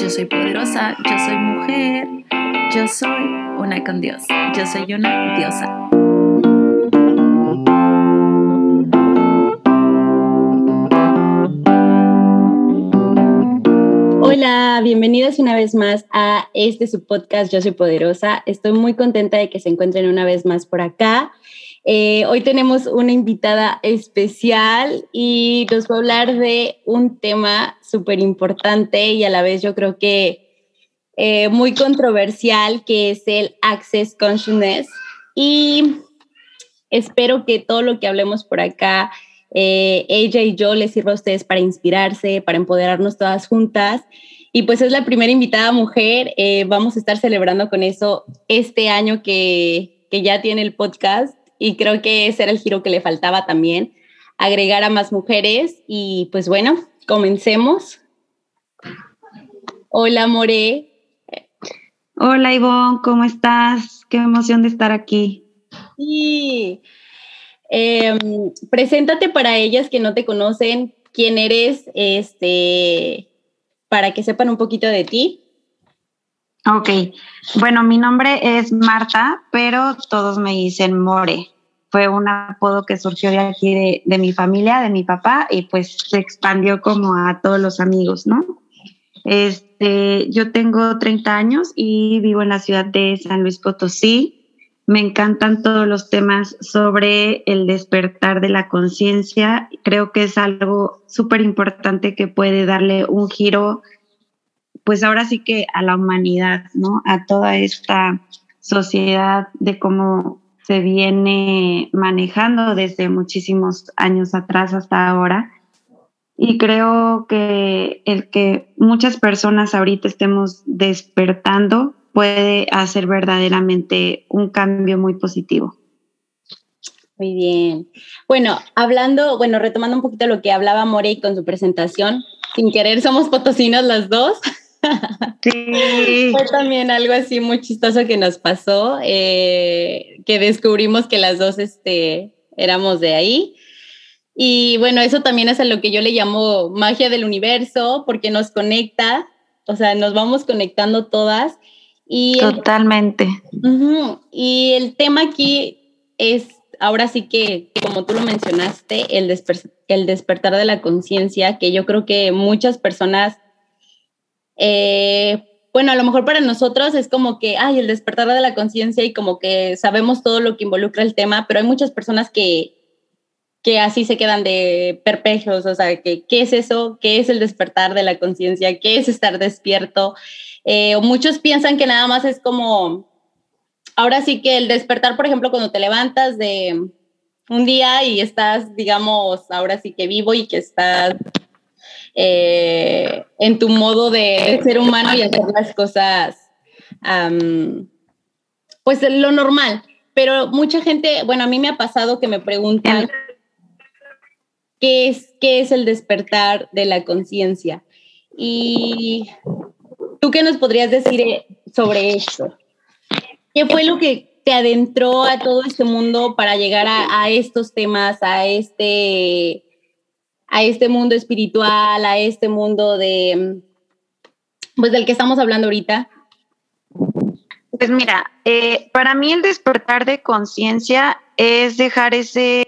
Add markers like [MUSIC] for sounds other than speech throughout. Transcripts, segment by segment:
Yo soy poderosa, yo soy mujer, yo soy una con Dios, yo soy una diosa. Hola, bienvenidas una vez más a este su podcast Yo soy poderosa. Estoy muy contenta de que se encuentren una vez más por acá. Eh, hoy tenemos una invitada especial y nos va a hablar de un tema súper importante y a la vez yo creo que eh, muy controversial, que es el Access Consciousness. Y espero que todo lo que hablemos por acá, eh, ella y yo les sirva a ustedes para inspirarse, para empoderarnos todas juntas. Y pues es la primera invitada mujer. vamos a estar celebrando con eso este año que, que ya tiene el podcast y creo que ese era el giro que le faltaba también, agregar a más mujeres y pues bueno, comencemos. Hola, More. Hola, Ivonne, ¿cómo estás? Qué emoción de estar aquí. Sí. Em, preséntate para ellas que no te conocen, quién eres, este, para que sepan un poquito de ti. Ok, bueno, mi nombre es Marta, pero todos me dicen More. Fue un apodo que surgió de aquí de, mi familia, de mi papá, y pues se expandió como a todos los amigos, ¿no? Este, yo tengo 30 años y vivo en la ciudad de San Luis Potosí. Me encantan todos los temas sobre el despertar de la conciencia. Creo que es algo súper importante que puede darle un giro pues ahora sí que a la humanidad, ¿no? A toda esta sociedad de cómo se viene manejando desde muchísimos años atrás hasta ahora. Y creo que el que muchas personas ahorita estemos despertando puede hacer verdaderamente un cambio muy positivo. Muy bien. Bueno, hablando, bueno, retomando un poquito lo que hablaba Morey con su presentación, sin querer somos potosinos las dos. Sí. Fue también algo así muy chistoso que nos pasó, eh, que descubrimos que las dos este, éramos de ahí. Y bueno, eso también es a lo que yo le llamo magia del universo, porque nos conecta, o sea, nos vamos conectando todas. Y Totalmente. y el tema aquí es, ahora sí que, como tú lo mencionaste, el, el despertar de la conciencia, que yo creo que muchas personas eh, bueno, a lo mejor para nosotros es como que, ay, el despertar de la conciencia y como que sabemos todo lo que involucra el tema, pero hay muchas personas que, que así se quedan de perpejos, o sea, que, ¿qué es eso? ¿Qué es el despertar de la conciencia? ¿Qué es estar despierto? Eh, muchos piensan que nada más es como, ahora sí que el despertar, por ejemplo, cuando te levantas de un día y estás, digamos, ahora sí que vivo y que estás eh, en tu modo de ser humano y hacer las cosas, pues lo normal. Pero mucha gente, bueno, a mí me ha pasado que me preguntan qué es, qué es el despertar de la conciencia. Y tú qué nos podrías decir eh, sobre esto? ¿Qué fue lo que te adentró a todo este mundo para llegar a estos temas, a este a este mundo espiritual, a este mundo de, pues del que estamos hablando ahorita? Pues mira, eh, para mí el despertar de conciencia es dejar ese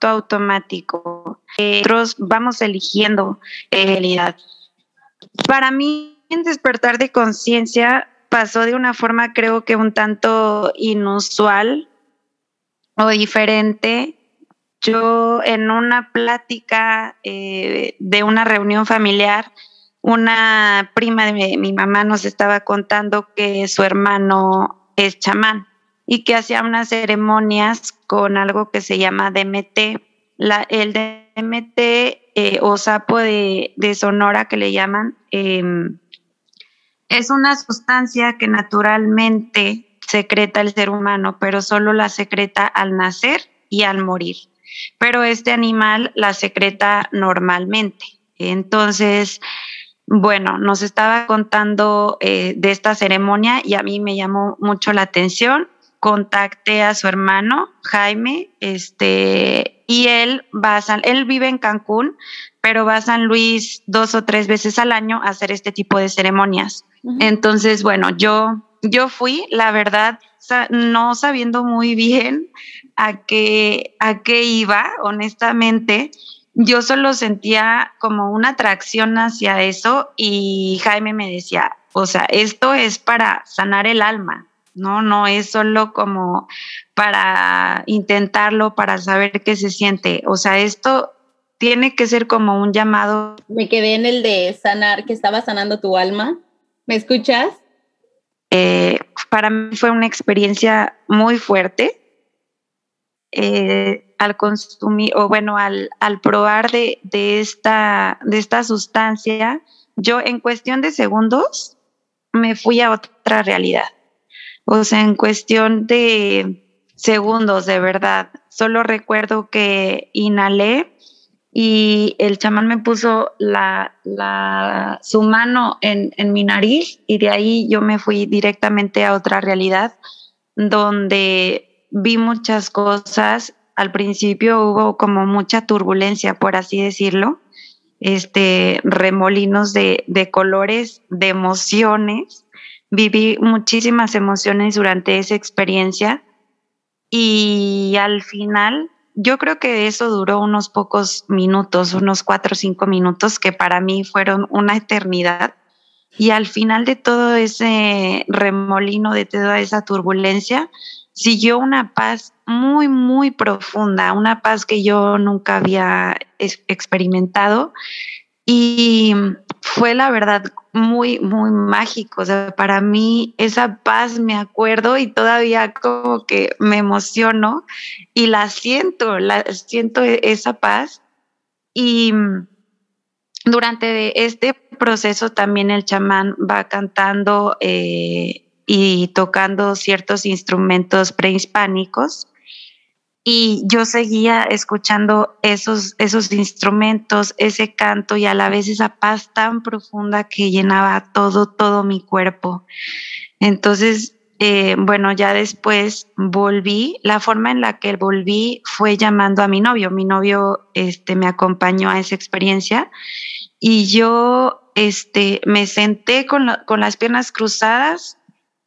automático. nosotros vamos eligiendo realidad. Para mí el despertar de conciencia pasó de una forma creo que un tanto inusual o diferente yo en una plática eh, de una reunión familiar, una prima de mi, mamá nos estaba contando que su hermano es chamán y que hacía unas ceremonias con algo que se llama DMT. La, el DMT eh, o sapo de, Sonora que le llaman, em, es una sustancia que naturalmente secreta el ser humano, pero solo la secreta al nacer y al morir pero este animal la secreta normalmente. Entonces, bueno, nos estaba contando eh, de esta ceremonia y a mí me llamó mucho la atención. contacté a su hermano, Jaime, este, y él va a San, él vive en Cancún, pero va a San Luis dos o tres veces al año a hacer este tipo de ceremonias. Entonces, bueno, yo, yo fui, la verdad, no sabiendo muy bien a qué, a qué iba, honestamente, yo solo sentía como una atracción hacia eso y Jaime me decía, o sea, esto es para sanar el alma, ¿no? No es solo como para intentarlo, para saber qué se siente. O sea, esto tiene que ser como un llamado. Me quedé en el de sanar, que estaba sanando tu alma. ¿Me escuchas? Eh, para mí fue una experiencia muy fuerte. Eh, al consumir, o bueno, al, probar de, esta, de esta sustancia, yo en cuestión de segundos me fui a otra realidad. O sea, en cuestión de segundos, de verdad. Solo recuerdo que inhalé y el chamán me puso la, la, su mano en, en mi nariz y de ahí yo me fui directamente a otra realidad donde vi muchas cosas. Al principio hubo como mucha turbulencia, por así decirlo, este, remolinos de, de colores, de emociones viví muchísimas emociones durante esa experiencia y al final yo creo que eso duró unos pocos minutos, unos cuatro o cinco minutos que para mí fueron una eternidad. Y al final de todo ese remolino, de toda esa turbulencia, siguió una paz muy, muy profunda, una paz que yo nunca había experimentado. Y fue la verdad muy, muy mágico. O sea, para mí esa paz me acuerdo y todavía como que me emociono y la siento, la siento e, esa paz. Y durante este proceso también el chamán va cantando eh, y tocando ciertos instrumentos prehispánicos y yo seguía escuchando esos, esos instrumentos, ese canto y a la vez esa paz tan profunda que llenaba todo, todo mi cuerpo. Entonces, eh, bueno, ya después volví. La forma en la que volví fue llamando a mi novio. Mi novio este, me acompañó a esa experiencia y yo este, me senté con, con las piernas cruzadas,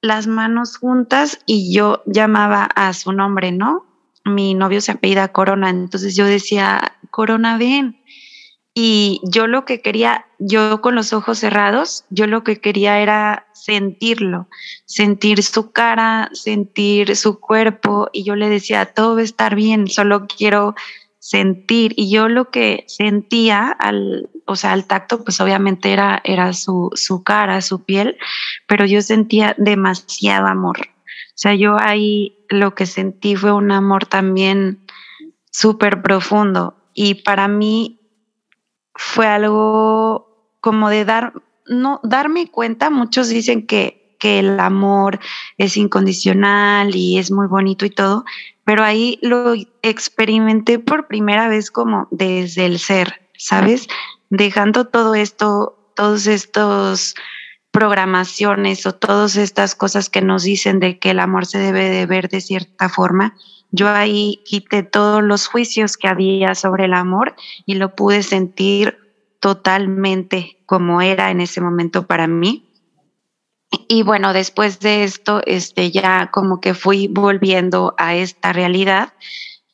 las manos juntas y yo llamaba a su nombre, ¿no? Mi novio se apellida Corona, entonces yo decía, Corona, ven. Y yo lo que quería, yo con los ojos cerrados, yo lo que quería era sentirlo, sentir su cara, sentir su cuerpo. Y yo le decía, todo va a estar bien, solo quiero sentir. Y yo lo que sentía al, o sea, al tacto, pues obviamente era, era su, su cara, su piel, pero yo sentía demasiado amor. Sea, yo ahí lo que sentí fue un amor también súper profundo y para mí fue algo como de dar, no, darme cuenta, muchos dicen que, que el amor es incondicional y es muy bonito y todo, pero ahí lo experimenté por primera vez como desde el ser, ¿sabes? Dejando todo esto, todos estos programaciones o todas estas cosas que nos dicen de que el amor se debe de ver de cierta forma, yo ahí quité todos los juicios que había sobre el amor y lo pude sentir totalmente como era en ese momento para mí. Y bueno, después de esto, este, ya como que fui volviendo a esta realidad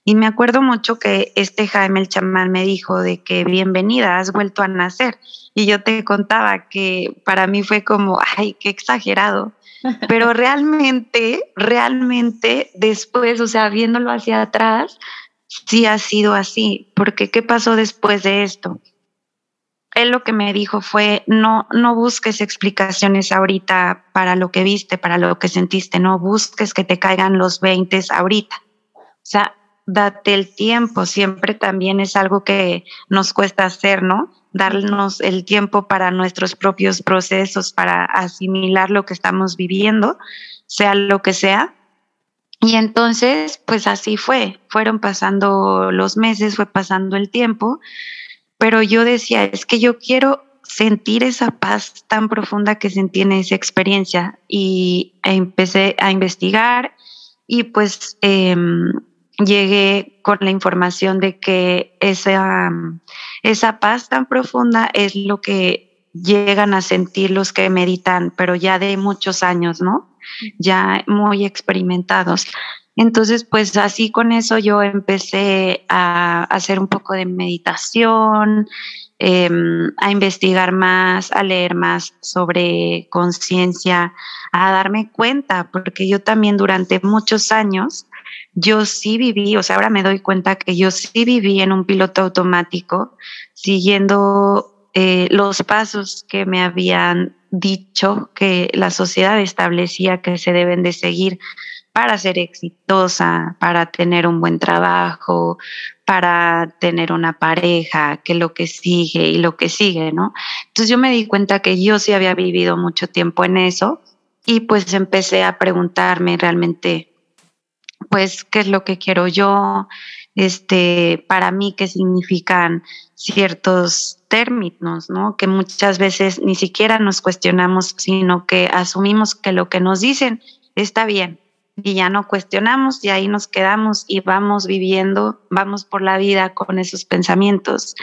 y me acuerdo mucho que este Jaime el chamán me dijo de que bienvenida, has vuelto a nacer. Y yo te contaba que para mí fue como, ay, qué exagerado. [LAUGHS] Pero realmente, realmente después, o sea, viéndolo hacia atrás, sí ha sido así. Porque ¿qué pasó después de esto? Él lo que me dijo fue, no, no busques explicaciones ahorita para lo que viste, para lo que sentiste, no busques que te caigan los 20 ahorita. O sea, date el tiempo, siempre también es algo que nos cuesta hacer, ¿no? Darnos el tiempo para nuestros propios procesos, para asimilar lo que estamos viviendo, sea lo que sea. Y entonces, pues así fue, fueron pasando los meses, fue pasando el tiempo, pero yo decía, es que yo quiero sentir esa paz tan profunda que sentí en esa experiencia y empecé a investigar y pues em, llegué con la información de que esa, esa paz tan profunda es lo que llegan a sentir los que meditan, pero ya de muchos años, ¿no? Ya muy experimentados. Entonces, pues así con eso yo empecé a hacer un poco de meditación, em, a investigar más, a leer más sobre conciencia, a darme cuenta, porque yo también durante muchos años, yo sí viví, o sea, ahora me doy cuenta que yo sí viví en un piloto automático, siguiendo eh, los pasos que me habían dicho que la sociedad establecía que se deben de seguir para ser exitosa, para tener un buen trabajo, para tener una pareja, que lo que sigue y lo que sigue, ¿no? Entonces yo me di cuenta que yo sí había vivido mucho tiempo en eso y pues empecé a preguntarme realmente, pues, ¿qué es lo que quiero yo? Este, para mí, ¿qué significan ciertos términos, ¿no? Que muchas veces ni siquiera nos cuestionamos, sino que asumimos que lo que nos dicen está bien y ya no cuestionamos y ahí nos quedamos y vamos viviendo, vamos por la vida con esos pensamientos.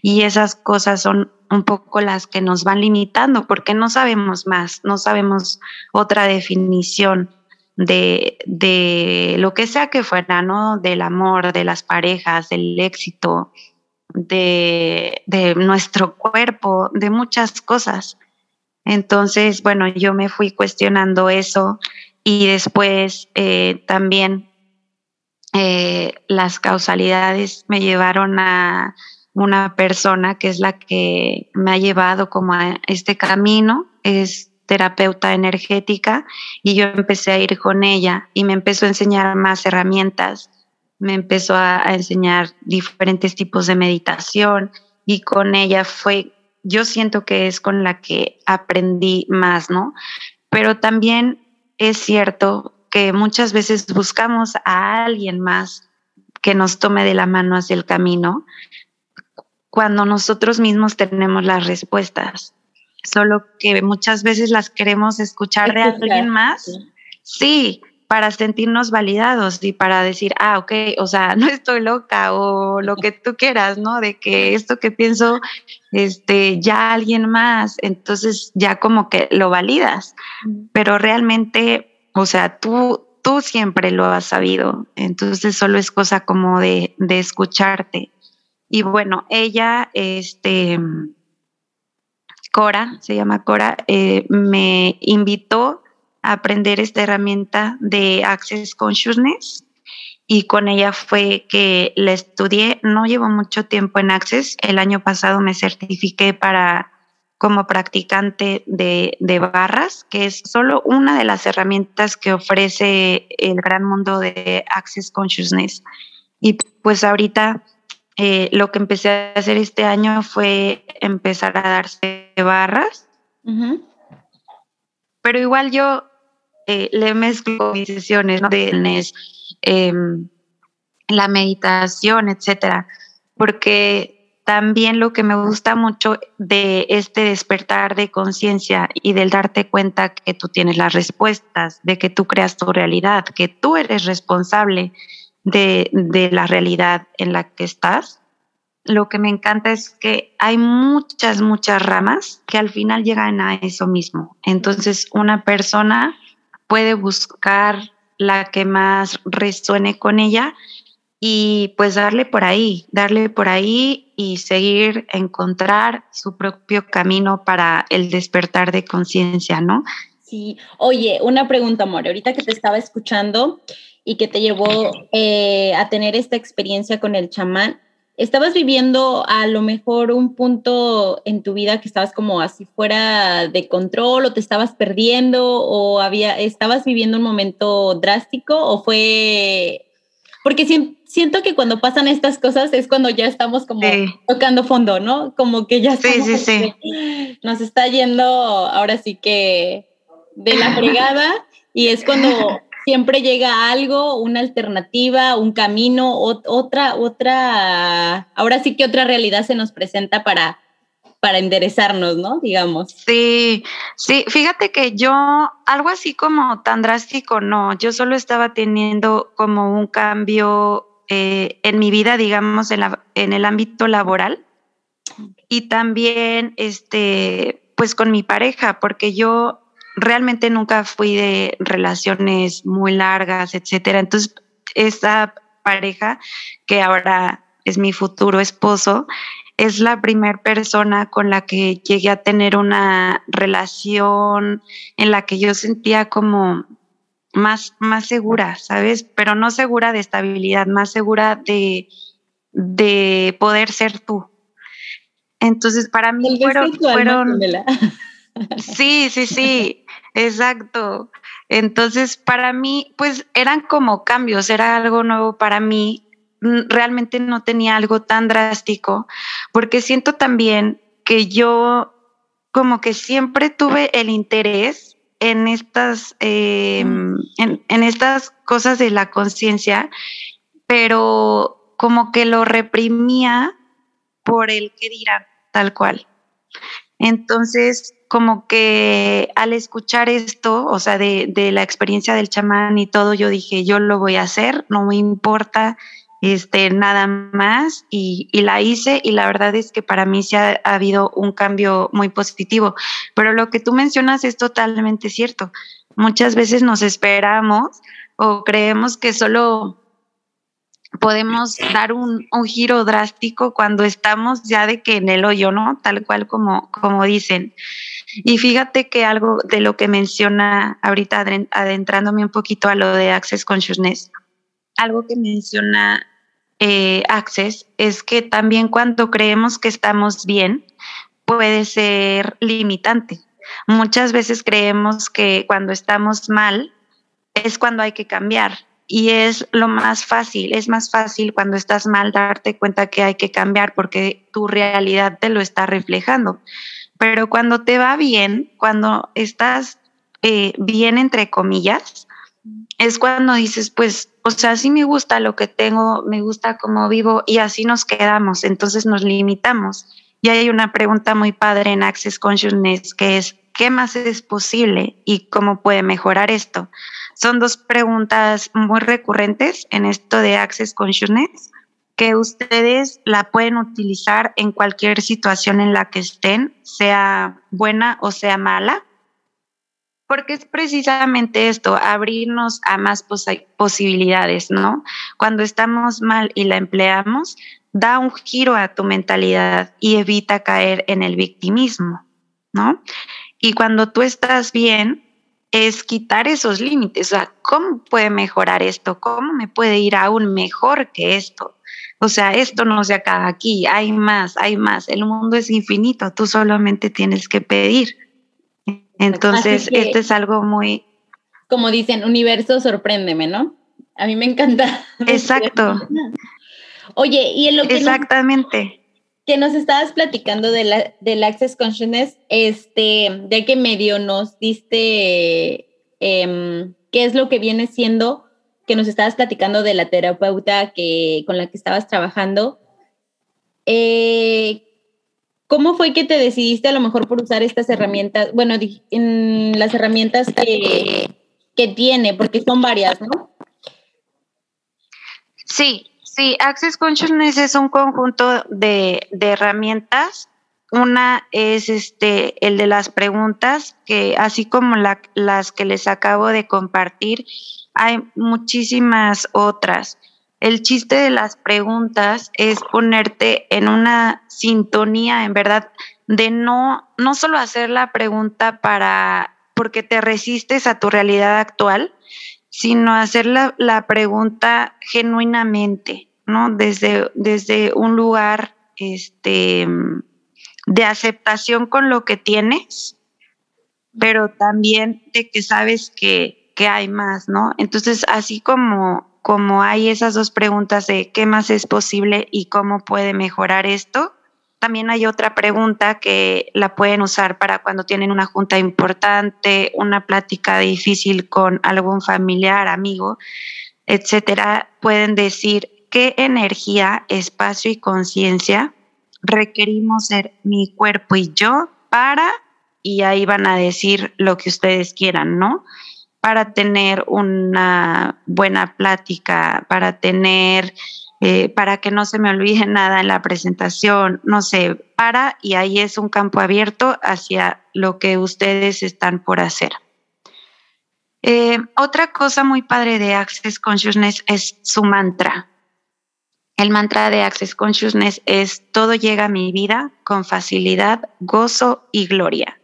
Y esas cosas son un poco las que nos van limitando porque no sabemos más, no sabemos otra definición de, de lo que sea que fuera, ¿no? Del amor, de las parejas, del éxito, de, de nuestro cuerpo, de muchas cosas. Entonces, bueno, yo me fui cuestionando eso y después eh, también eh, las causalidades me llevaron a una persona que es la que me ha llevado como a este camino, es terapeuta energética y yo empecé a ir con ella y me empezó a enseñar más herramientas, me empezó a, a enseñar diferentes tipos de meditación y con ella fue, yo siento que es con la que aprendí más, ¿no? Pero también es cierto que muchas veces buscamos a alguien más que nos tome de la mano hacia el camino cuando nosotros mismos tenemos las respuestas, solo que muchas veces las queremos escuchar de alguien más. Sí, para sentirnos validados y para decir, ah, ok, o sea, [LAUGHS] no estoy loca o lo que tú quieras, ¿no? De que esto que pienso, este, ya alguien más, entonces ya como que lo validas, pero realmente, o sea, tú, tú siempre lo has sabido, entonces solo es cosa como de, de escucharte. Y bueno, ella, este, Cora, se llama Cora, eh, me invitó aprender esta herramienta de Access Consciousness y con ella fue que la estudié. No llevo mucho tiempo en Access. El año pasado me certifiqué para como practicante de, de, barras, que es solo una de las herramientas que ofrece el gran mundo de Access Consciousness. Y pues ahorita eh, lo que empecé a hacer este año fue empezar a darse barras. Pero igual yo eh, le mezclo mis sesiones de em, la meditación, etcétera, porque también lo que me gusta mucho de este despertar de conciencia y del darte cuenta que tú tienes las respuestas, de que tú creas tu realidad, que tú eres responsable de, de la realidad en la que estás, lo que me encanta es que hay muchas, muchas ramas que al final llegan a eso mismo. Entonces, una persona puede buscar la que más resuene con ella y pues darle por ahí, darle por ahí y seguir encontrar su propio camino para el despertar de conciencia, ¿no? Sí, oye, una pregunta, amor, ahorita que te estaba escuchando y que te llevó eh, a tener esta experiencia con el chamán, ¿Estabas viviendo a lo mejor un punto en tu vida que estabas como así fuera de control o te estabas perdiendo o había, estabas viviendo un momento drástico o fue... Porque siento que cuando pasan estas cosas es cuando ya estamos como tocando fondo, ¿no? Como que ya estamos, sí, sí, sí. nos está yendo ahora sí que de la fregada y es cuando siempre llega algo, una alternativa, un camino, otra, otra, ahora sí que otra realidad se nos presenta para, para enderezarnos, ¿no? Digamos. Sí, sí, fíjate que yo, algo así como tan drástico, no, yo solo estaba teniendo como un cambio eh, en mi vida, digamos, en, la, en el ámbito laboral y también, este, pues con mi pareja, porque yo realmente nunca fui de relaciones muy largas, etcétera. Entonces, esa pareja que ahora es mi futuro esposo, es la primera persona con la que llegué a tener una relación en la que yo sentía como más, más segura, ¿sabes? Pero no segura de estabilidad, más segura de, de poder ser tú. Entonces, para mí fueron... fueron sí, sí, sí, exacto. Entonces, para mí, pues eran como cambios, era algo nuevo para mí realmente no tenía algo tan drástico, porque siento también que yo como que siempre tuve el interés en estas, em, en, estas cosas de la conciencia, pero como que lo reprimía por el que dirán, tal cual. Entonces, como que al escuchar esto, o sea, de, de, la experiencia del chamán y todo, yo dije, yo lo voy a hacer, no me importa este, nada más y, la hice y la verdad es que para mí se ha, habido un cambio muy positivo. Pero lo que tú mencionas es totalmente cierto. Muchas veces nos esperamos o creemos que solo podemos dar un, un, giro drástico cuando estamos ya de que en el hoyo, ¿no? Tal cual como, como dicen. Y fíjate que algo de lo que menciona ahorita adentrándome un poquito a lo de Access Consciousness, algo que menciona eh, Access es que también cuando creemos que estamos bien, puede ser limitante. Muchas veces creemos que cuando estamos mal es cuando hay que cambiar y es lo más fácil, es más fácil cuando estás mal darte cuenta que hay que cambiar porque tu realidad te lo está reflejando. Pero cuando te va bien, cuando estás eh, bien entre comillas, es cuando dices, pues, o sea, sí me gusta lo que tengo, me gusta cómo vivo y así nos quedamos, entonces nos limitamos. Y hay una pregunta muy padre en Access Consciousness que es, ¿qué más es posible y cómo puede mejorar esto? Son dos preguntas muy recurrentes en esto de Access Consciousness que ustedes la pueden utilizar en cualquier situación en la que estén, sea buena o sea mala porque es precisamente esto, abrirnos a más posibilidades, ¿no? Cuando estamos mal y la empleamos, da un giro a tu mentalidad y evita caer en el victimismo, ¿no? Y cuando tú estás bien, es quitar esos límites, o sea, ¿cómo puede mejorar esto? ¿Cómo me puede ir aún mejor que esto? O sea, esto no se acaba aquí, hay más, hay más, el mundo es infinito, tú solamente tienes que pedir. Entonces, esto es algo muy... Como dicen, universo, sorpréndeme, ¿no? A mí me encanta. [LAUGHS] Exacto. Oye, y en lo que... Exactamente. Que nos estabas platicando de la, del Access Consciousness, este, de qué medio nos diste, em, qué es lo que viene siendo, que nos estabas platicando de la terapeuta que, con la que estabas trabajando. Eh, ¿Cómo fue que te decidiste a lo mejor por usar estas herramientas? Bueno, en las herramientas que, que tiene, porque son varias, ¿no? Sí, sí, Access Consciousness es un conjunto de, de herramientas. Una es este, el de las preguntas, que así como la, las que les acabo de compartir, hay muchísimas otras. El chiste de las preguntas es ponerte en una sintonía, en verdad, de no, no solo hacer la pregunta para porque te resistes a tu realidad actual, sino hacer la, la pregunta genuinamente, ¿no? Desde, desde un lugar este, de aceptación con lo que tienes, pero también de que sabes que, que hay más, ¿no? Entonces, así como como hay esas dos preguntas de qué más es posible y cómo puede mejorar esto, también hay otra pregunta que la pueden usar para cuando tienen una junta importante, una plática difícil con algún familiar, amigo, etcétera. Pueden decir qué energía, espacio y conciencia requerimos ser mi cuerpo y yo para, y ahí van a decir lo que ustedes quieran, ¿no? Para tener una buena plática, para tener, eh, para que no se me olvide nada en la presentación, no sé, para, y ahí es un campo abierto hacia lo que ustedes están por hacer. Eh, otra cosa muy padre de Access Consciousness es su mantra. El mantra de Access Consciousness es todo llega a mi vida con facilidad, gozo y gloria.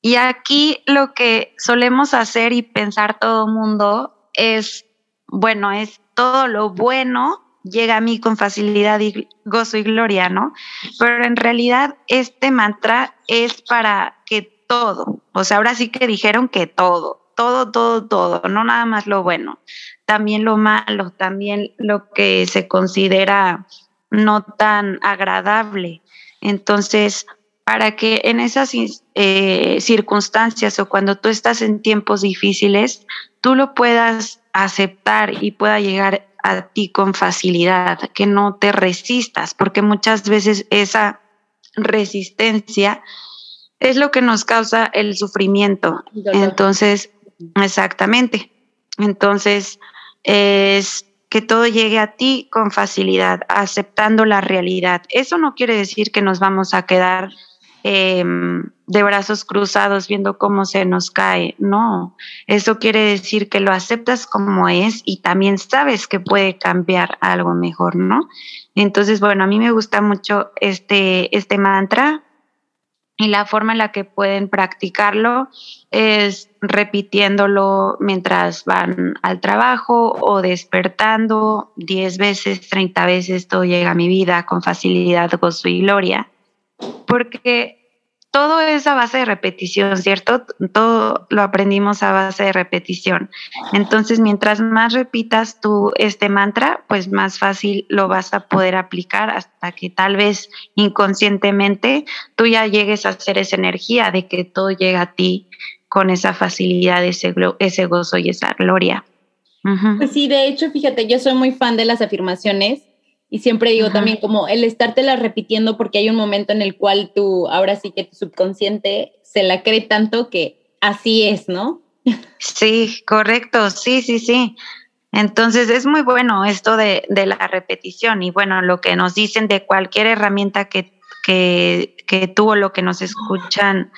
Y aquí lo que solemos hacer y pensar todo mundo es, bueno, es todo lo bueno llega a mí con facilidad y gozo y gloria, ¿no? Pero en realidad este mantra es para que todo, o sea, ahora sí que dijeron que todo, todo, todo, todo, no nada más lo bueno también lo malo, también lo que se considera no tan agradable. Entonces, para que en esas eh, circunstancias o cuando tú estás en tiempos difíciles, tú lo puedas aceptar y pueda llegar a ti con facilidad, que no te resistas, porque muchas veces esa resistencia es lo que nos causa el sufrimiento. Entonces, exactamente. Entonces, es que todo llegue a ti con facilidad, aceptando la realidad. Eso no quiere decir que nos vamos a quedar em, de brazos cruzados viendo cómo se nos cae. No, eso quiere decir que lo aceptas como es y también sabes que puede cambiar algo mejor, ¿no? Entonces, bueno, a mí me gusta mucho este, este mantra y la forma en la que pueden practicarlo es repitiéndolo mientras van al trabajo o despertando 10 veces, 30 veces, todo llega a mi vida con facilidad, gozo y gloria. Porque todo es a base de repetición, ¿cierto? Todo lo aprendimos a base de repetición. Entonces, mientras más repitas tú este mantra, pues más fácil lo vas a poder aplicar hasta que tal vez inconscientemente tú ya llegues a hacer esa energía de que todo llega a ti con esa facilidad, ese, gozo y esa gloria. Pues sí, de hecho, fíjate, yo soy muy fan de las afirmaciones y siempre digo también como el estártela repitiendo porque hay un momento en el cual tú, ahora sí que tu subconsciente se la cree tanto que así es, ¿no? Sí, correcto, sí, sí, sí. Entonces es muy bueno esto de, de la repetición y bueno, lo que nos dicen de cualquier herramienta que, que, que tú o lo que nos escuchan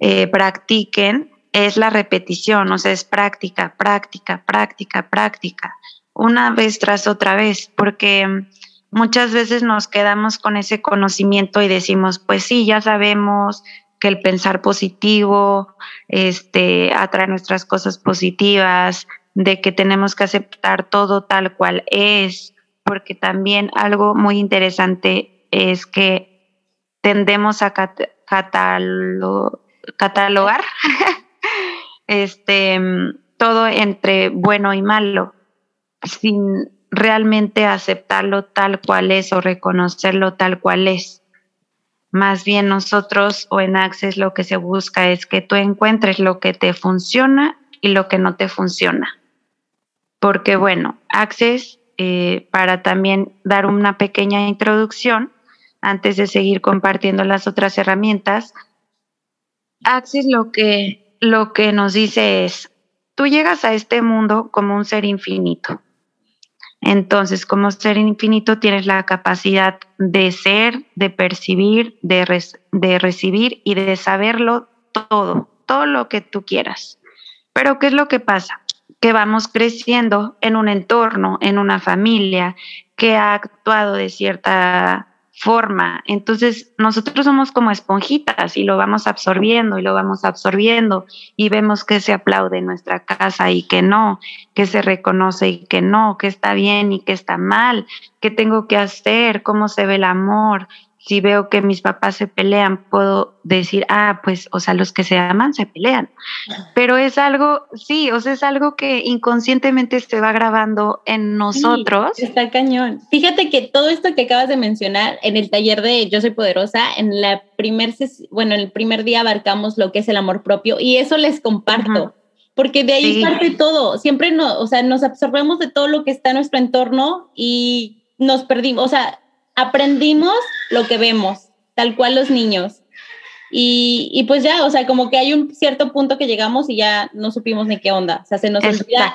eh, practiquen es la repetición, o sea, es práctica, práctica, práctica, práctica, una vez tras otra vez, porque muchas veces nos quedamos con ese conocimiento y decimos, pues sí, ya sabemos que el pensar positivo este, atrae nuestras cosas positivas, de que tenemos que aceptar todo tal cual es, porque también algo muy interesante es que tendemos a catalogar [LAUGHS] este, todo entre bueno y malo, sin realmente aceptarlo tal cual es o reconocerlo tal cual es. Más bien nosotros o en Access lo que se busca es que tú encuentres lo que te funciona y lo que no te funciona. Porque bueno, Access, eh, para también dar una pequeña introducción, antes de seguir compartiendo las otras herramientas, Access lo que, lo que nos dice es, tú llegas a este mundo como un ser infinito entonces, como ser infinito, tienes la capacidad de ser, de percibir, de, de recibir y de saberlo todo, todo lo que tú quieras. Pero, ¿qué es lo que pasa? Que vamos creciendo en un entorno, en una familia que ha actuado de cierta forma. Entonces, nosotros somos como esponjitas y lo vamos absorbiendo y lo vamos absorbiendo y vemos que se aplaude en nuestra casa y que no, que se reconoce y que no, que está bien y que está mal, qué tengo que hacer, cómo se ve el amor, si veo que mis papás se pelean, puedo decir, ah, pues, o sea, los que se aman se pelean. Pero es algo, sí, o sea, es algo que inconscientemente se va grabando en nosotros. está cañón. Fíjate que todo esto que acabas de mencionar en el taller de Yo Soy Poderosa, en la primer, bueno, en el primer día abarcamos lo que es el amor propio y eso les comparto. Porque de ahí parte todo. Siempre no, o sea, nos absorbemos de todo lo que está en nuestro entorno y nos perdimos. O sea, aprendimos lo que vemos, tal cual los niños. Y, y, pues ya, o sea, como que hay un cierto punto que llegamos y ya no supimos ni qué onda. O sea, se nos olvida.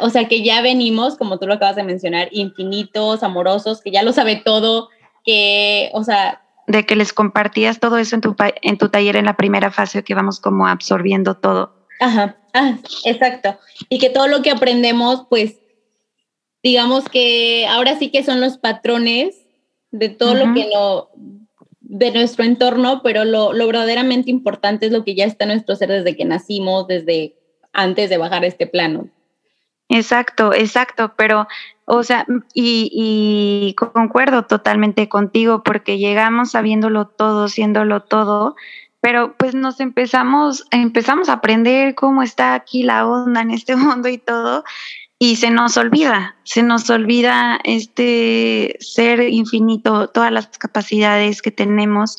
o sea, que ya venimos, como tú lo acabas de mencionar, infinitos, amorosos, que ya lo sabe todo, que, o sea... De que les compartías todo eso en tu, en tu taller en la primera fase, que vamos como absorbiendo todo. Ajá, ah, exacto. Y que todo lo que aprendemos, pues, digamos que ahora sí que son los patrones de todo lo que no de nuestro entorno, pero lo, verdaderamente importante es lo que ya está en nuestro ser desde que nacimos, desde antes de bajar este plano. Exacto, exacto, pero, o sea, y, y, concuerdo totalmente contigo porque llegamos sabiéndolo todo, siéndolo todo, pero pues nos empezamos, empezamos a aprender cómo está aquí la onda en este [LAUGHS] mundo y todo, y se nos olvida, se nos olvida este ser infinito, todas las capacidades que tenemos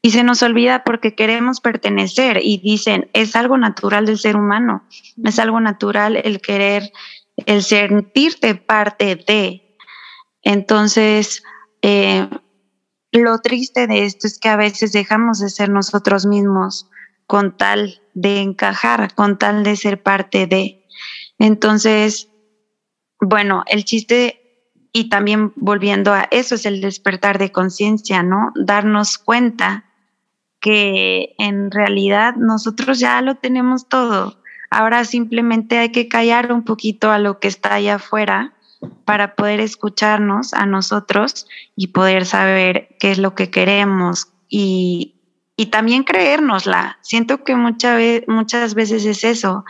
y se nos olvida porque queremos pertenecer y dicen, es algo natural del ser humano, es algo natural el querer, el sentirte parte de. Entonces, eh, lo triste de esto es que a veces dejamos de ser nosotros mismos con tal de encajar, con tal de ser parte de. Entonces, bueno, el chiste y también volviendo a eso es el despertar de conciencia, ¿no? Darnos cuenta que en realidad nosotros ya lo tenemos todo. Ahora simplemente hay que callar un poquito a lo que está allá afuera para poder escucharnos a nosotros y poder saber qué es lo que queremos y, y también creérnosla. Siento que muchas veces es eso,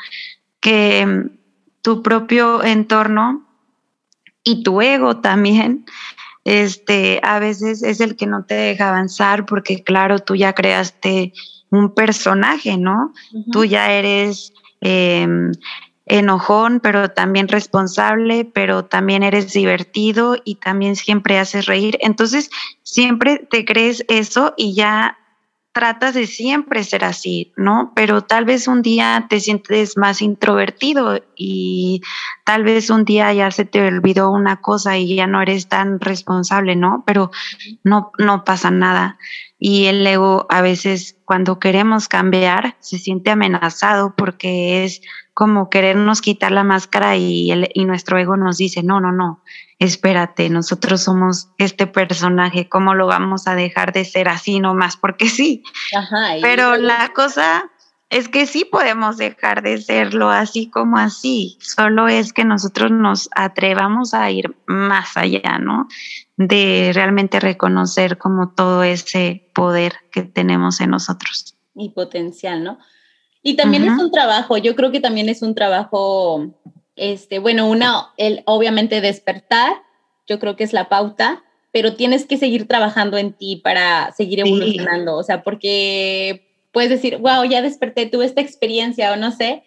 que tu propio entorno y tu ego también, este, a veces es el que no te deja avanzar porque claro, tú ya creaste un personaje, ¿no? Tú ya eres em, enojón, pero también responsable, pero también eres divertido y también siempre haces reír. Entonces, siempre te crees eso y ya tratas de siempre ser así, ¿no? Pero tal vez un día te sientes más introvertido y tal vez un día ya se te olvidó una cosa y ya no eres tan responsable, ¿no? Pero no, no pasa nada. Y el ego a veces cuando queremos cambiar se siente amenazado porque es como querernos quitar la máscara y, el, y nuestro ego nos dice, no, no, no, espérate, nosotros somos este personaje, ¿cómo lo vamos a dejar de ser así nomás? Porque [LAUGHS] sí. Pero la cosa es que sí podemos dejar de serlo así como así, solo es que nosotros nos atrevamos a ir más allá, ¿no? De realmente reconocer como todo ese poder que tenemos en nosotros. Y potencial, ¿no? Y también es un trabajo, yo creo que también es un trabajo este, bueno, una, el obviamente despertar, yo creo que es la pauta, pero tienes que seguir trabajando en ti para seguir evolucionando, o sea, porque puedes decir, wow, ya desperté, tuve esta experiencia o no sé,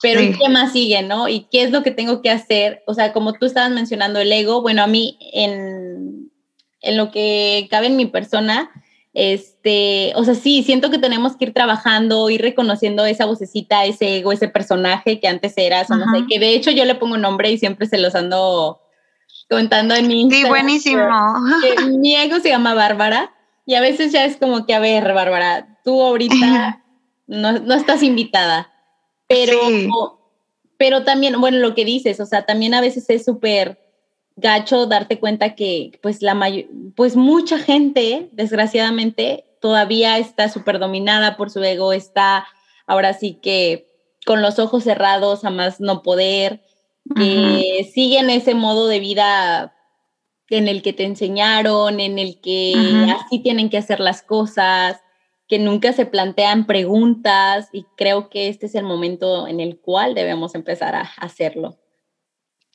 pero ¿qué más sigue, no? ¿Y qué es lo que tengo que hacer? O sea, como tú estabas mencionando el ego, bueno, a mí en, en lo que cabe en mi persona, este, o sea, sí, siento que tenemos que ir trabajando, ir reconociendo esa vocecita, ese ego, ese personaje que antes eras, o no sé, que de hecho yo le pongo un nombre y siempre se los ando contando en mi Instagram. Sí, buenísimo. mi ego se llama Bárbara y a veces ya es como que, a ver, Bárbara, tú ahorita [LAUGHS] no, no estás invitada, pero, pero también, bueno, lo que dices, o sea, también a veces es súper gacho darte cuenta que pues la pues mucha gente desgraciadamente todavía está súper dominada por su ego, está ahora sí que con los ojos cerrados a más no poder, que siguen ese modo de vida en el que te enseñaron, en el que así tienen que hacer las cosas, que nunca se plantean preguntas y creo que este es el momento en el cual debemos empezar a hacerlo.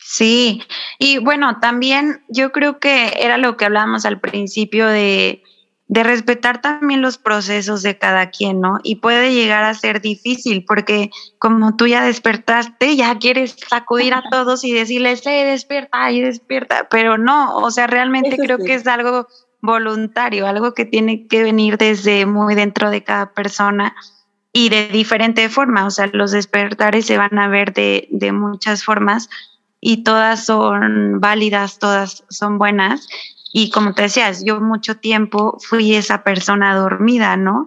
Sí, y bueno, también yo creo que era lo que hablábamos al principio de, de respetar también los procesos de cada quien, ¿no? Y puede llegar a ser difícil porque como tú ya despertaste, ya quieres sacudir a todos y decirles, eh, despierta y despierta, pero no, o sea, realmente creo que es algo voluntario, algo que tiene que venir desde muy dentro de cada persona y de diferente forma, o sea, los despertares se van a ver de, de muchas formas y todas son válidas, todas son buenas. Y como te decías, yo mucho tiempo fui esa persona dormida, ¿no?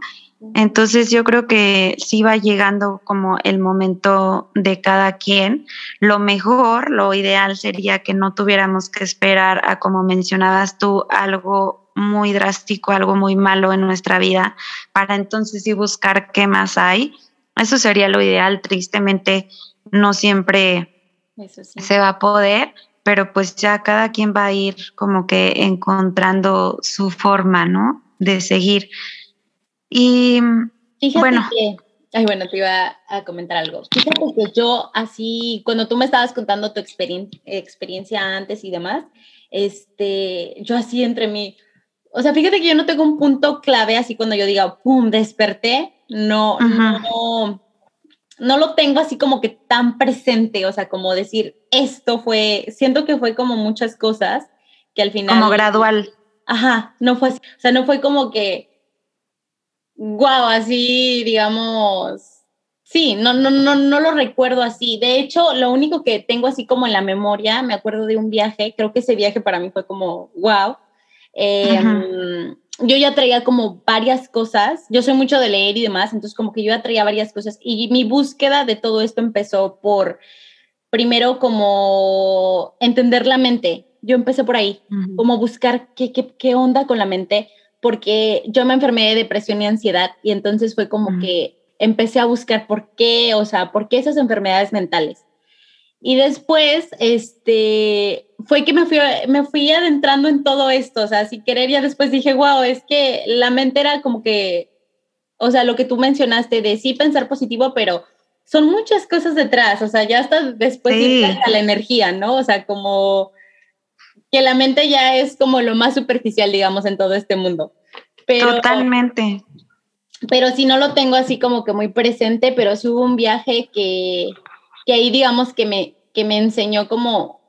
Entonces yo creo que sí va llegando como el momento de cada quien. Lo mejor, lo ideal sería que no tuviéramos que esperar a, como mencionabas tú, algo muy drástico, algo muy malo en nuestra vida, para entonces sí buscar qué más hay. Eso sería lo ideal. Tristemente, no siempre se va a poder, pero pues ya cada quien va a ir como que encontrando su forma, ¿no? De seguir. Y bueno. ay, bueno, te iba a comentar algo. Fíjate que yo así, cuando tú me estabas contando tu experiencia antes y demás, este, yo así entre mí, o sea, fíjate que yo no tengo un punto clave así cuando yo diga, pum, desperté, no, no, no lo tengo así como que tan presente, o sea, como decir, esto fue, siento que fue como muchas cosas que al final... Como gradual. Ajá, no fue, o sea, no fue como que wow, así, digamos, sí, no, no, no, no lo recuerdo así. De hecho, lo único que tengo así como en la memoria, me acuerdo de un viaje, creo que ese viaje para mí fue como, wow. Em, yo ya traía como varias cosas, yo soy mucho de leer y demás, entonces como que yo ya traía varias cosas y mi búsqueda de todo esto empezó por, primero como entender la mente, yo empecé por ahí, como buscar qué, qué, qué onda con la mente, porque yo me enfermé de depresión y ansiedad y entonces fue como que empecé a buscar por qué, o sea, por qué esas enfermedades mentales. Y después, este, fue que me fui, me fui adentrando en todo esto, o sea, si querer, ya después dije, wow, es que la mente era como que, o sea, lo que tú mencionaste de sí pensar positivo, pero son muchas cosas detrás, o sea, ya hasta después sí. la energía, ¿no? O sea, como que la mente ya es como lo más superficial, digamos, en todo este mundo. Pero, Totalmente. Pero si no lo tengo así como que muy presente, pero sí hubo un viaje que, que ahí digamos que me, que me enseñó como,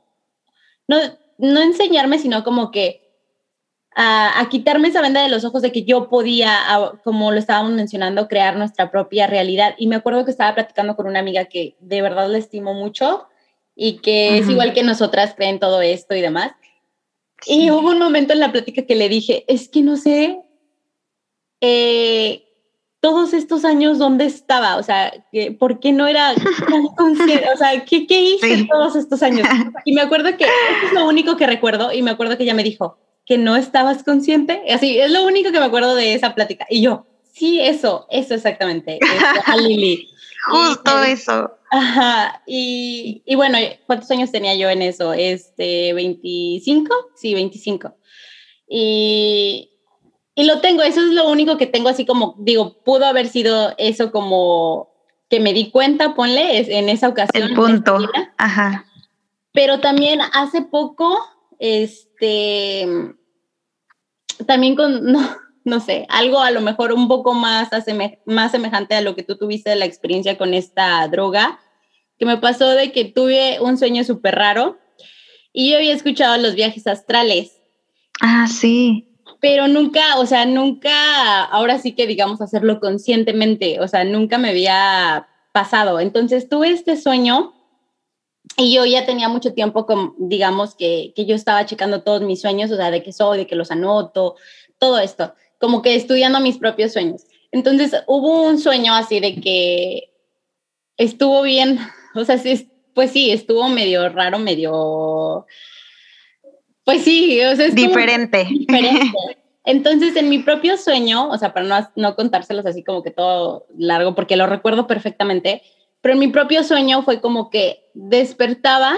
no, no enseñarme, sino como que a, a, quitarme esa venda de los ojos de que yo podía, como lo estábamos mencionando, crear nuestra propia realidad. Y me acuerdo que estaba platicando con una amiga que de verdad le estimo mucho y que es igual que nosotras, creen todo esto y demás. Y hubo un momento en la plática que le dije, es que no sé eh, todos estos años dónde estaba, o sea, ¿por qué no era tan [LAUGHS] consciente? O sea, ¿qué, qué hice sí. todos estos años? [LAUGHS] Y me acuerdo que eso es lo único que recuerdo y me acuerdo que ella me dijo que no estabas consciente. Así, es lo único que me acuerdo de esa plática. Y yo, sí, eso, eso exactamente. a [LAUGHS] Lili. Justo y, eso. Ajá, y, y, bueno, ¿cuántos años tenía yo en eso? Este, 25, sí, 25. Y, y lo tengo, eso es lo único que tengo así como, digo, pudo haber sido eso como que me di cuenta, ponle, en esa ocasión. El punto, ajá. Pero también hace poco, este, también con, [LAUGHS] no, no sé, algo a lo mejor un poco más, aseme más semejante a lo que tú tuviste de la experiencia con esta droga, que me pasó de que tuve un sueño súper raro y yo había escuchado los viajes astrales. Ah, sí. Pero nunca, o sea, nunca, ahora sí que digamos hacerlo conscientemente, o sea, nunca me había pasado. Entonces tuve este sueño y yo ya tenía mucho tiempo, con, digamos, que, que yo estaba checando todos mis sueños, o sea, de que soy, de que los anoto, todo esto como que estudiando mis propios sueños. Entonces hubo un sueño así de que estuvo bien, [LAUGHS] o sea, sí, pues sí, estuvo medio raro, medio, pues sí, o sea, es diferente. diferente. [LAUGHS] Entonces, en mi propio sueño, o sea, para no, no contárselos así como que todo largo, porque lo recuerdo perfectamente, pero en mi propio sueño fue como que despertaba,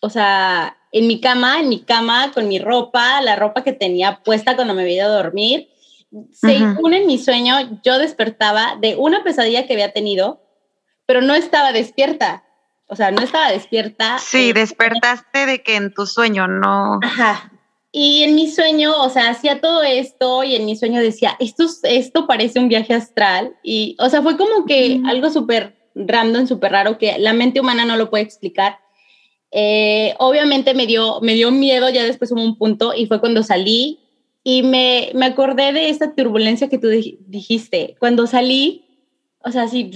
o sea, en mi cama, en mi cama, con mi ropa, la ropa que tenía puesta cuando me había ido a dormir. Según uh -huh. en mi sueño, yo despertaba de una pesadilla que había tenido, pero no estaba despierta. O sea, no estaba despierta. Sí, eh, despertaste de que en tu sueño no. Ajá. Y en mi sueño, o sea, hacía todo esto y en mi sueño decía, esto, esto parece un viaje astral. Y, o sea, fue como que -huh. algo súper random, súper raro que la mente humana no lo puede explicar. Eh, obviamente me dio, me dio miedo, ya después hubo un punto y fue cuando salí y me, me acordé de esta turbulencia que tú dijiste. Cuando salí, o sea, así,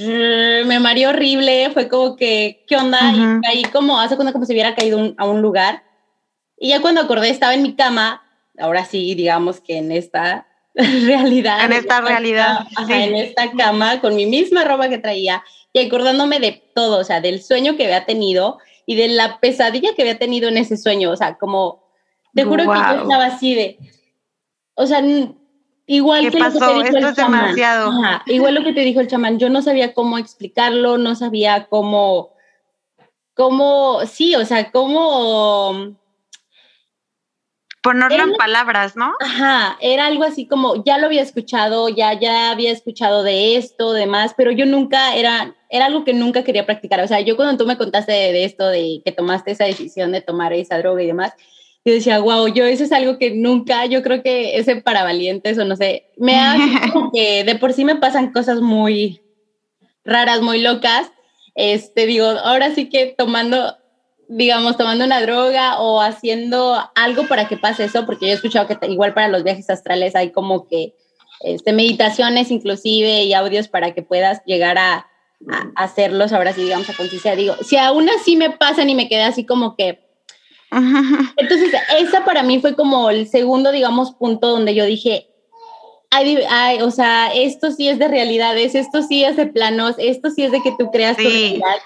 me mareó horrible, fue como que, ¿qué onda? Uh -huh. Y caí como, hace cuando como si hubiera caído un, a un lugar. Y ya cuando acordé, estaba en mi cama ahora sí, digamos que en esta [LAUGHS] realidad. En esta, realidad. En esta cama, con mi misma ropa que traía y acordándome de todo, o sea, del sueño que había tenido y de la pesadilla que había tenido en ese sueño, o sea, como, te juro que yo estaba así de, o sea, igual que pasó? lo que te dijo Esto el es chamán. demasiado. igual lo que te dijo el chamán, yo no sabía cómo explicarlo, no sabía cómo, cómo, sí, o sea, cómo ponerlo en palabras, ¿no? Ajá, era algo así como, ya lo había escuchado, ya, ya había escuchado de esto, demás, pero yo nunca, era, era algo que nunca quería practicar. O sea, yo cuando tú me contaste de, esto, de que tomaste esa decisión de tomar esa droga y demás, yo decía, wow, yo eso es algo que nunca, yo creo que ese para valientes o no sé, me hace [LAUGHS] como que de por sí me pasan cosas muy raras, muy locas. Este, digo, ahora sí que tomando digamos, tomando una droga o haciendo algo para que pase eso, porque yo he escuchado que igual para los viajes astrales hay como que este, meditaciones inclusive y audios para que puedas llegar a, hacerlos, ahora sí, digamos, a conciencia. Digo, si aún así me pasan y me quedé así como que... [LAUGHS] Entonces, esa para mí fue como el segundo, digamos, punto donde yo dije, ay, o sea, esto sí es de realidades, esto sí es de planos, esto sí es de que tú creas tu realidad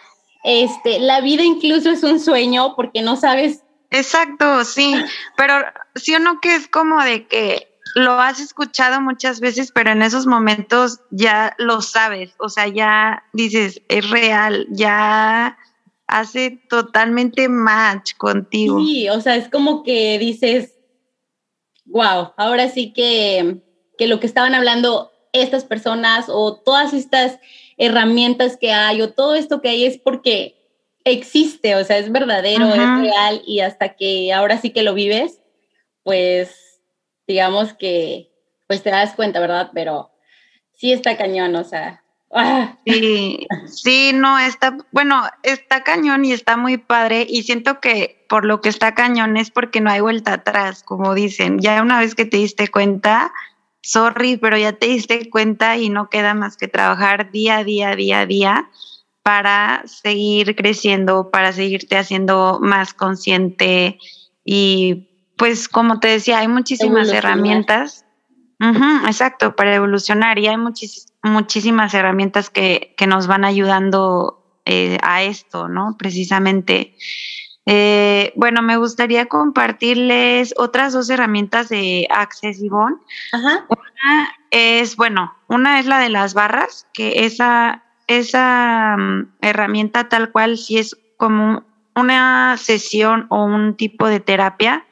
este, la vida incluso es un sueño porque no sabes. Exacto, sí, pero sí o no que es como de que lo has escuchado muchas veces, pero en esos momentos ya lo sabes, o sea, ya dices, es real, ya hace totalmente match contigo. Sí, o sea, es como que dices, wow, ahora sí que, que lo que estaban hablando estas personas o todas estas herramientas que hay o todo esto que hay es porque existe, o sea, es verdadero, es real y hasta que ahora sí que lo vives, pues digamos que pues te das cuenta, ¿verdad? Pero sí está cañón, o sea. ¡Ah! Sí, sí, no, está, bueno, está cañón y está muy padre y siento que por lo que está cañón es porque no hay vuelta atrás, como dicen, ya una vez que te diste cuenta, sorry, pero ya te diste cuenta y no queda más que trabajar día a día, día a día para seguir creciendo, para seguirte haciendo más consciente y pues como te decía, hay muchísimas herramientas. Exacto, para evolucionar y hay muchísimas herramientas que, que, nos van ayudando eh, a esto, ¿no? Precisamente. Eh, bueno, me gustaría compartirles otras dos herramientas de Access Yvonne. Una es, bueno, una es la de las barras, que esa, esa mm, herramienta tal cual sí es como una sesión o un tipo de terapia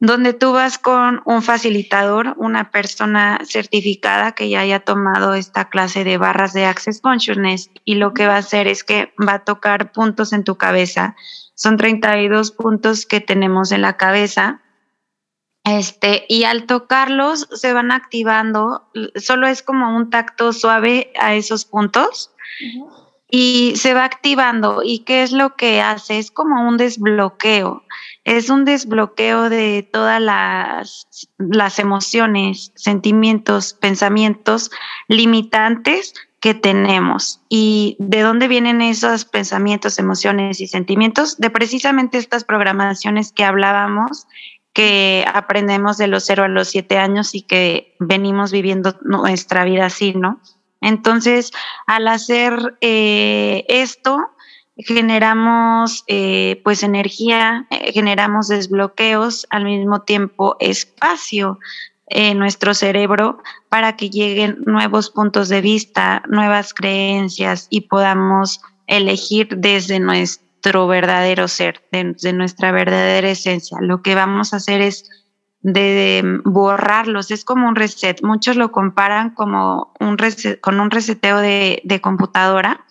donde tú vas con un facilitador, una persona certificada que ya haya tomado esta clase de barras de Access Consciousness y lo que va a hacer es que va a tocar puntos en tu cabeza son 32 puntos que tenemos en la cabeza. Este, y al tocarlos se van activando, solo es como un tacto suave a esos puntos y se va activando. ¿Y qué es lo que hace? Es como un desbloqueo, es un desbloqueo de todas las, emociones, sentimientos, pensamientos limitantes que tenemos y de dónde vienen esos pensamientos, emociones y sentimientos, de precisamente estas programaciones que hablábamos, que aprendemos de los cero a los siete años y que venimos viviendo nuestra vida así, ¿no? Entonces, al hacer eh, esto, generamos eh, pues energía, eh, generamos desbloqueos, al mismo tiempo espacio en nuestro cerebro para que lleguen nuevos puntos de vista, nuevas creencias y podamos elegir desde nuestro verdadero ser, desde nuestra verdadera esencia. Lo que vamos a hacer es de borrarlos, es como un reset. Muchos lo comparan como un con un reseteo de, de computadora,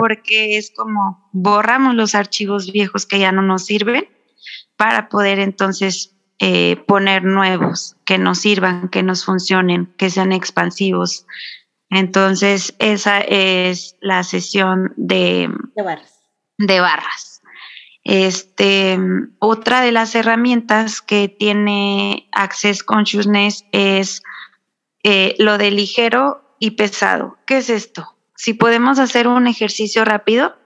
porque es como borramos los archivos viejos que ya no nos sirven para poder entonces eh, poner nuevos que nos sirvan, que nos funcionen, que sean expansivos. Entonces, esa es la sesión de, barras. De barras. Este, otra de las herramientas que tiene Access Consciousness es eh, lo de ligero y pesado. ¿Qué es esto? Si podemos hacer un ejercicio rápido,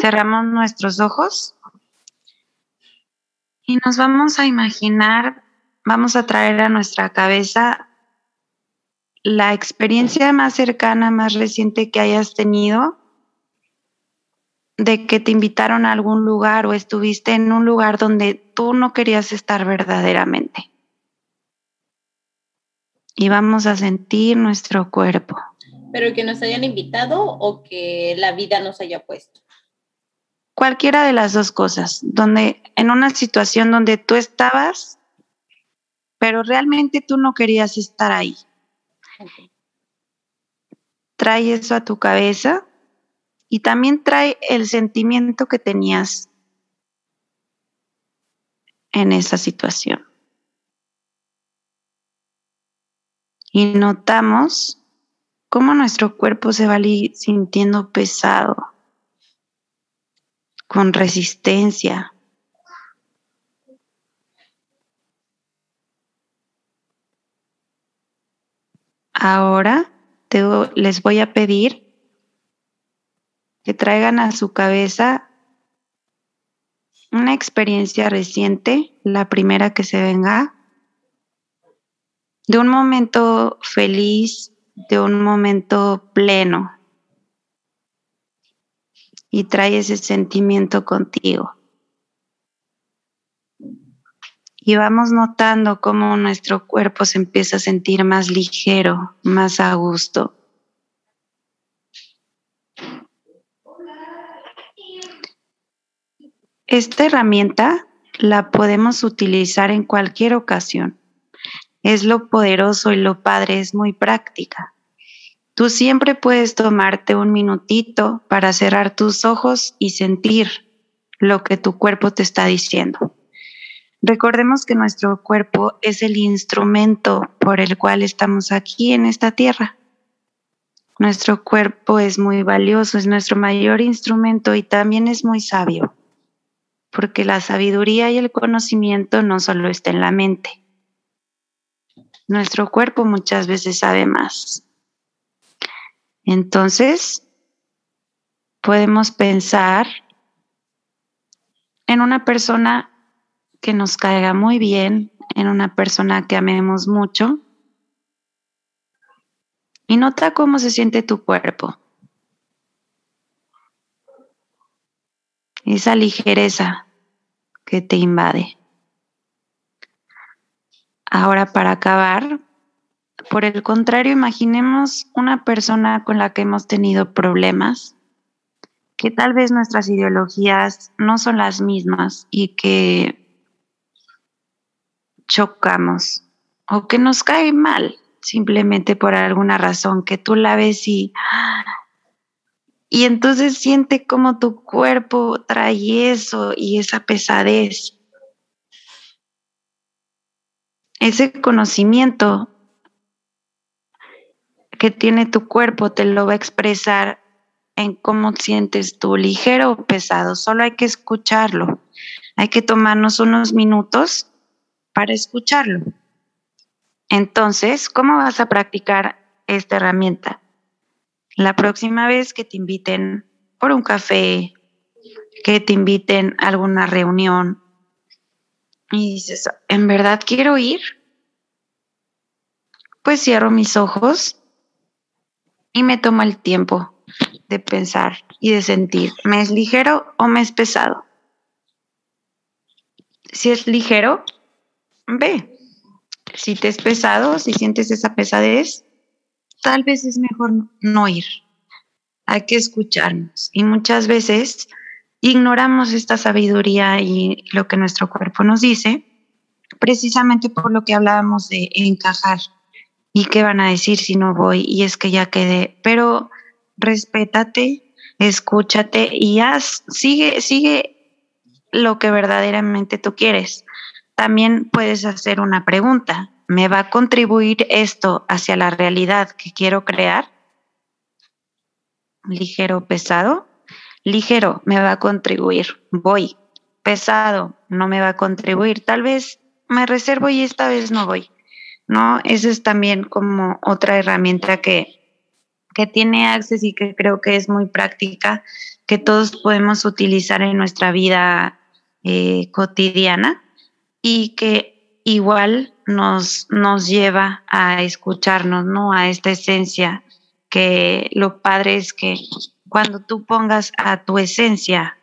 cerramos nuestros ojos y nos vamos a imaginar vamos a traer a nuestra cabeza la experiencia más cercana, más reciente que hayas tenido de que te invitaron a algún lugar o estuviste en un lugar donde tú no querías estar verdaderamente. Y vamos a sentir nuestro cuerpo. Pero que nos hayan invitado o que la vida nos haya puesto. Cualquiera de las dos cosas, donde en una situación donde tú estabas, pero realmente tú no querías estar ahí. Trae eso a tu cabeza y también trae el sentimiento que tenías en esa situación. Y notamos cómo nuestro cuerpo se va sintiendo pesado, con resistencia. Ahora les voy a pedir que traigan a su cabeza una experiencia reciente, la primera que se venga, de un momento feliz, de un momento pleno. Y trae ese sentimiento contigo. Y vamos notando cómo nuestro cuerpo se empieza a sentir más ligero, más a gusto. Esta herramienta la podemos utilizar en cualquier ocasión. Es lo poderoso y lo padre, es muy práctica. Tú siempre puedes tomarte un minutito para cerrar tus ojos y sentir lo que tu cuerpo te está diciendo. Recordemos que nuestro cuerpo es el instrumento por el cual estamos aquí en esta tierra. Nuestro cuerpo es muy valioso, es nuestro mayor instrumento y también es muy sabio porque la sabiduría y el conocimiento no solo está en la mente. Nuestro cuerpo muchas veces sabe más. Entonces, podemos pensar en una persona que nos caiga muy bien, en una persona que amemos mucho. Y nota cómo se siente tu cuerpo. Esa ligereza que te invade. Ahora, para acabar, por el contrario, imaginemos una persona con la que hemos tenido problemas, que tal vez nuestras ideologías no son las mismas y que chocamos o que nos cae mal simplemente por alguna razón, que tú la ves y y entonces siente como tu cuerpo trae eso y esa pesadez. Ese conocimiento que tiene tu cuerpo te lo va a expresar en cómo sientes tú, ligero o pesado. Solo hay que escucharlo. Hay que tomarnos unos minutos para escucharlo. Entonces, ¿cómo vas a practicar esta herramienta? La próxima vez que te inviten por un café, que te inviten a alguna reunión y dices, ¿en verdad quiero ir? Pues cierro mis ojos y me tomo el tiempo de pensar y de sentir, ¿me es ligero o me es pesado? Si es ligero, ve. Si te es pesado, si sientes esa pesadez, tal vez es mejor no ir. Hay que escucharnos. Y muchas veces ignoramos esta sabiduría y lo que nuestro cuerpo nos dice, precisamente por lo que hablábamos de encajar. ¿Y qué van a decir si no voy? Y es que ya quedé. Pero respétate, escúchate y haz, sigue, sigue lo que verdaderamente tú quieres. También puedes hacer una pregunta. ¿me va a contribuir esto hacia la realidad que quiero crear? Ligero, pesado. Ligero, me va a contribuir. Voy. Pesado, no me va a contribuir. Tal vez me reservo y esta vez no voy. ¿No? Esa es también como otra herramienta que, que tiene Access y que creo que es muy práctica, que todos podemos utilizar en nuestra vida eh, cotidiana y que igual nos, nos lleva a escucharnos, ¿no? A esta esencia que lo padre es que cuando tú pongas a tu esencia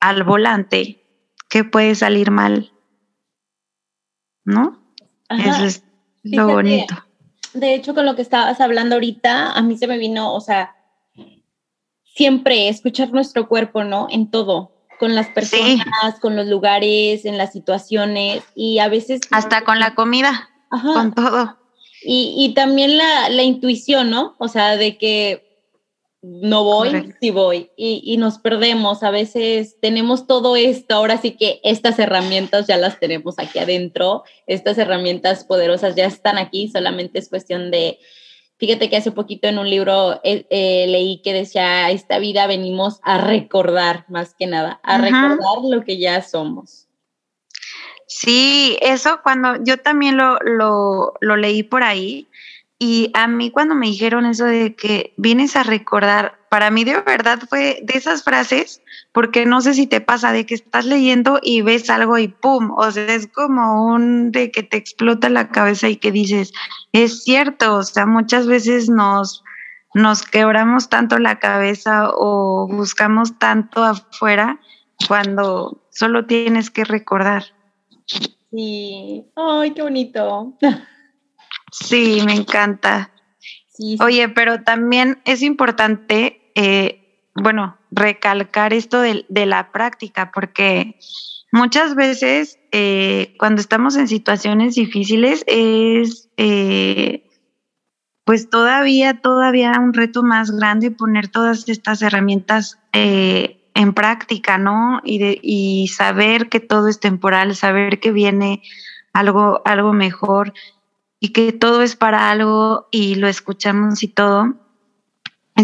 al volante, ¿qué puede salir mal? ¿No? Eso es lo bonito. De hecho, con lo que estabas hablando ahorita, a mí se me vino, o sea, siempre escuchar nuestro cuerpo, ¿no? En todo, con las personas, con los lugares, en las situaciones y a veces... Hasta con la comida, con todo. Y, también la, la, intuición, ¿no? O sea, de que no voy, sí voy. Y, y, nos perdemos. A veces tenemos todo esto, ahora sí que estas herramientas ya las tenemos aquí adentro. Estas herramientas poderosas ya están aquí, solamente es cuestión de Fíjate que hace poquito en un libro eh, eh, leí que decía, esta vida venimos a recordar más que nada, a recordar lo que ya somos. Sí, eso cuando yo también lo, lo, lo leí por ahí y a mí cuando me dijeron eso de que vienes a recordar, para mí de verdad fue de esas frases, porque no sé si te pasa de que estás leyendo y ves algo y ¡pum! O sea, es como un de que te explota la cabeza y que dices, es cierto, o sea, muchas veces nos, nos quebramos tanto la cabeza o buscamos tanto afuera cuando solo tienes que recordar. Sí, ay, qué bonito. [LAUGHS] Sí, me encanta. Oye, pero también es importante eh, bueno, recalcar esto de, la práctica, porque muchas veces eh, cuando estamos en situaciones difíciles es eh, pues todavía, todavía un reto más grande poner todas estas herramientas en práctica, ¿no? Y, de, y saber que todo es temporal, saber que viene algo, algo mejor y que todo es para algo y lo escuchamos y todo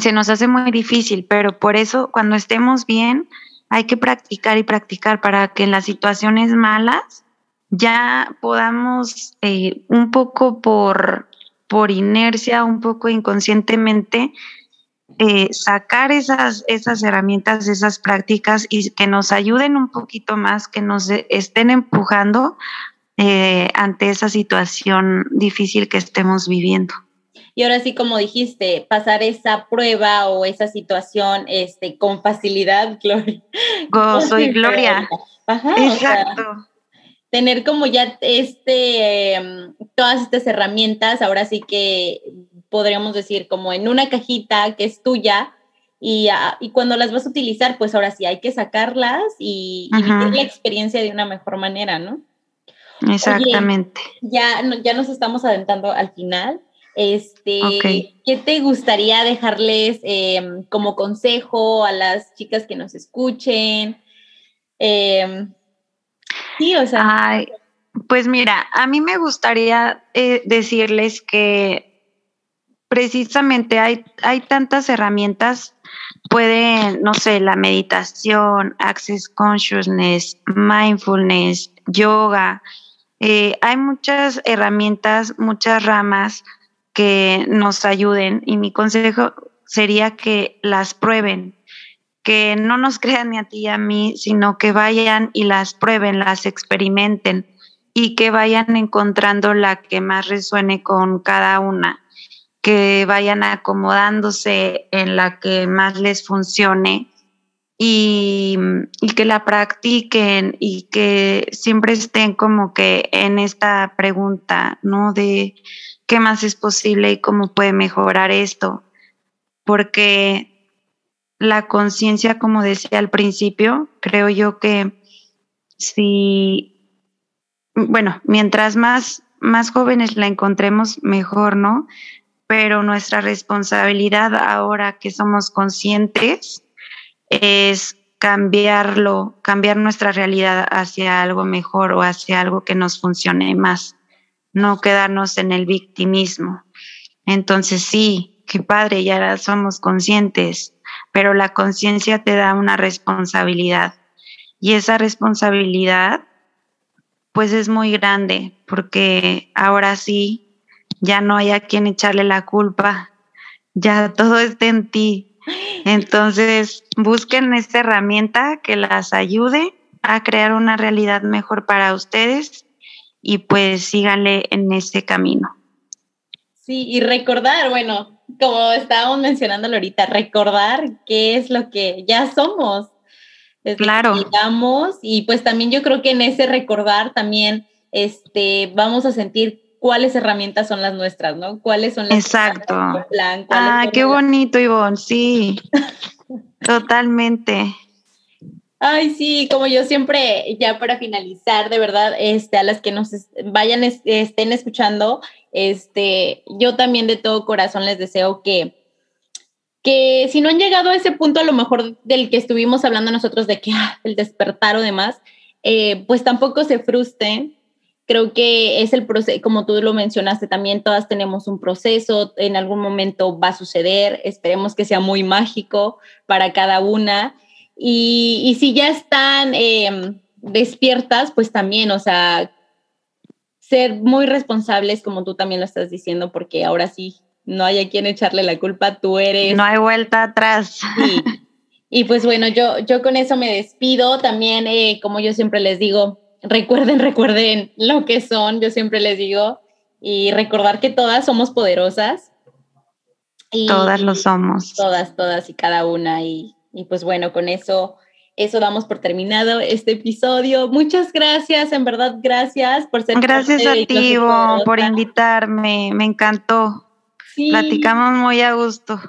se nos hace muy difícil, pero por eso cuando estemos bien hay que practicar y practicar para que en las situaciones malas ya podamos eh, un poco por, por inercia, un poco inconscientemente, eh, sacar esas, esas herramientas, esas prácticas y que nos ayuden un poquito más, que nos estén empujando eh, ante esa situación difícil que estemos viviendo. Y ahora sí, como dijiste, pasar esa prueba o esa situación este, con facilidad, [LAUGHS] Gloria. Gozo y gloria. Ajá, Exacto. tener como ya este, em, todas estas herramientas, ahora sí que podríamos decir como en una cajita que es tuya, y, ah, y, cuando las vas a utilizar, pues ahora sí hay que sacarlas y, vivir la experiencia de una mejor manera, ¿no? Exactamente. ya, ya nos estamos adentrando al final. Este, ¿Qué te gustaría dejarles em, como consejo a las chicas que nos escuchen? Em, sí, o sea. pues mira, a mí me gustaría eh, decirles que precisamente hay, hay tantas herramientas, pueden, no sé, la meditación, access consciousness, mindfulness, yoga. Eh, hay muchas herramientas, muchas ramas que nos ayuden y mi consejo sería que las prueben, que no nos crean ni a ti ni a mí, sino que vayan y las prueben, las experimenten y que vayan encontrando la que más resuene con cada una, que vayan acomodándose en la que más les funcione y, que la practiquen y que siempre estén como que en esta pregunta, ¿no? De qué más es posible y cómo puede mejorar esto. Porque la conciencia, como decía al principio, creo yo que si, bueno, mientras más, más jóvenes la encontremos, mejor, ¿no? Pero nuestra responsabilidad ahora que somos conscientes es cambiarlo, cambiar nuestra realidad hacia algo mejor o hacia algo que nos funcione más no quedarnos en el victimismo. Entonces sí, qué padre, ya somos conscientes, pero la conciencia te da una responsabilidad y esa responsabilidad pues es muy grande porque ahora sí ya no hay a quien echarle la culpa, ya todo está en ti. Entonces busquen esta herramienta que las ayude a crear una realidad mejor para ustedes y pues síganle en ese camino. Sí, y recordar, bueno, como estábamos mencionando ahorita, recordar qué es lo que ya somos. claro. y pues también yo creo que en ese recordar también este, vamos a sentir cuáles herramientas son las nuestras, ¿no? ¿Cuáles son las Exacto. Plan, ah, qué bonito, Ivonne, sí. [LAUGHS] Totalmente. Ay, sí, como yo siempre, ya para finalizar, de verdad, este, a las que nos vayan, estén escuchando, este, yo también de todo corazón les deseo que, que si no han llegado a ese punto, a lo mejor del que estuvimos hablando nosotros de que ah, el despertar o demás, eh, pues tampoco se frustren. Creo que es el proceso, como tú lo mencionaste también, todas tenemos un proceso, en algún momento va a suceder, esperemos que sea muy mágico para cada una y, si ya están em, despiertas, pues también, o sea, ser muy responsables, como tú también lo estás diciendo, porque ahora sí, no hay a quien echarle la culpa, tú eres. No hay vuelta atrás. Y pues bueno, yo, yo con eso me despido. También, eh, como yo siempre les digo, recuerden, recuerden lo que son, yo siempre les digo, y recordar que todas somos poderosas. Y, todas lo somos. Todas, todas y cada una. Y, y pues bueno, con eso, eso damos por terminado este episodio. Muchas gracias, en verdad, gracias por ser. Gracias a ti, por invitarme, me encantó. Platicamos muy a gusto.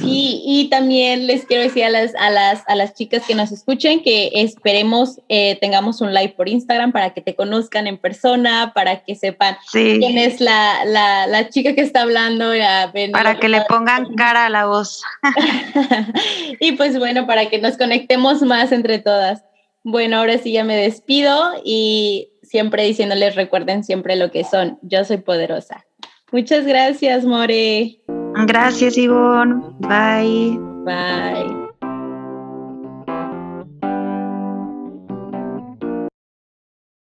Sí, y también les quiero decir a las, a las, a las chicas que nos escuchen que esperemos eh, tengamos un live por Instagram para que te conozcan en persona, para que sepan quién es la, la, la, chica que está hablando. para que le pongan cara a la voz. [LAUGHS] y pues bueno, para que nos conectemos más entre todas. Bueno, ahora sí ya me despido y siempre diciéndoles recuerden siempre lo que son. Yo soy poderosa. Muchas gracias, More. Gracias, Ivonne. Bye. Bye.